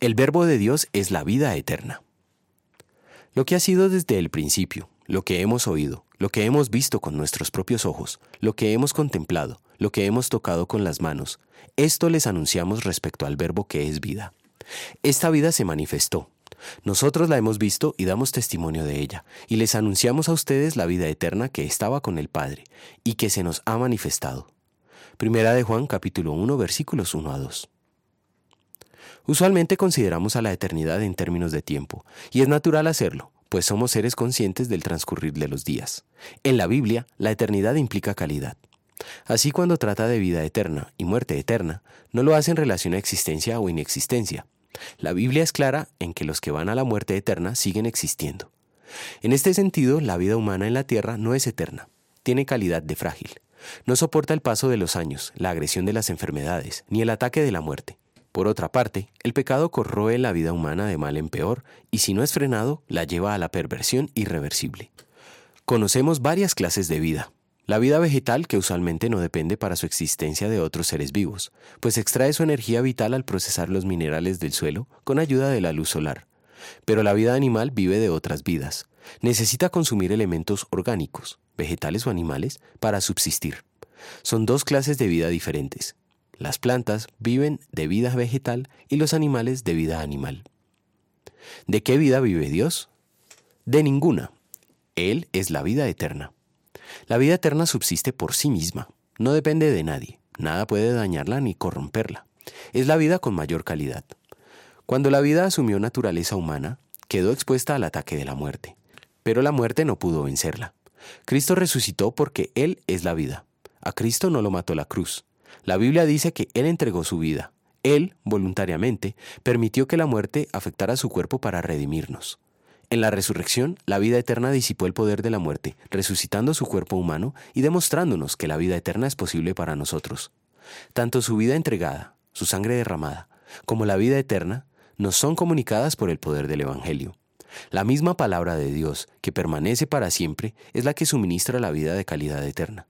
El verbo de Dios es la vida eterna. Lo que ha sido desde el principio, lo que hemos oído, lo que hemos visto con nuestros propios ojos, lo que hemos contemplado, lo que hemos tocado con las manos, esto les anunciamos respecto al verbo que es vida. Esta vida se manifestó. Nosotros la hemos visto y damos testimonio de ella, y les anunciamos a ustedes la vida eterna que estaba con el Padre y que se nos ha manifestado. Primera de Juan capítulo 1 versículos 1 a 2. Usualmente consideramos a la eternidad en términos de tiempo, y es natural hacerlo, pues somos seres conscientes del transcurrir de los días. En la Biblia, la eternidad implica calidad. Así cuando trata de vida eterna y muerte eterna, no lo hace en relación a existencia o inexistencia. La Biblia es clara en que los que van a la muerte eterna siguen existiendo. En este sentido, la vida humana en la tierra no es eterna, tiene calidad de frágil. No soporta el paso de los años, la agresión de las enfermedades, ni el ataque de la muerte. Por otra parte, el pecado corroe la vida humana de mal en peor y si no es frenado, la lleva a la perversión irreversible. Conocemos varias clases de vida, la vida vegetal, que usualmente no depende para su existencia de otros seres vivos, pues extrae su energía vital al procesar los minerales del suelo con ayuda de la luz solar. Pero la vida animal vive de otras vidas. Necesita consumir elementos orgánicos, vegetales o animales, para subsistir. Son dos clases de vida diferentes. Las plantas viven de vida vegetal y los animales de vida animal. ¿De qué vida vive Dios? De ninguna. Él es la vida eterna. La vida eterna subsiste por sí misma, no depende de nadie, nada puede dañarla ni corromperla. Es la vida con mayor calidad. Cuando la vida asumió naturaleza humana, quedó expuesta al ataque de la muerte, pero la muerte no pudo vencerla. Cristo resucitó porque Él es la vida. A Cristo no lo mató la cruz. La Biblia dice que Él entregó su vida. Él, voluntariamente, permitió que la muerte afectara su cuerpo para redimirnos. En la resurrección, la vida eterna disipó el poder de la muerte, resucitando su cuerpo humano y demostrándonos que la vida eterna es posible para nosotros. Tanto su vida entregada, su sangre derramada, como la vida eterna nos son comunicadas por el poder del Evangelio. La misma palabra de Dios, que permanece para siempre, es la que suministra la vida de calidad eterna.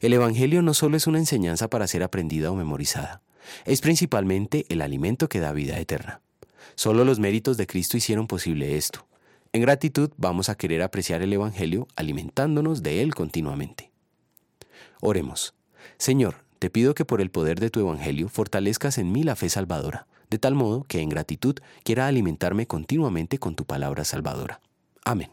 El Evangelio no solo es una enseñanza para ser aprendida o memorizada, es principalmente el alimento que da vida eterna. Solo los méritos de Cristo hicieron posible esto. En gratitud vamos a querer apreciar el Evangelio alimentándonos de él continuamente. Oremos. Señor, te pido que por el poder de tu Evangelio fortalezcas en mí la fe salvadora, de tal modo que en gratitud quiera alimentarme continuamente con tu palabra salvadora. Amén.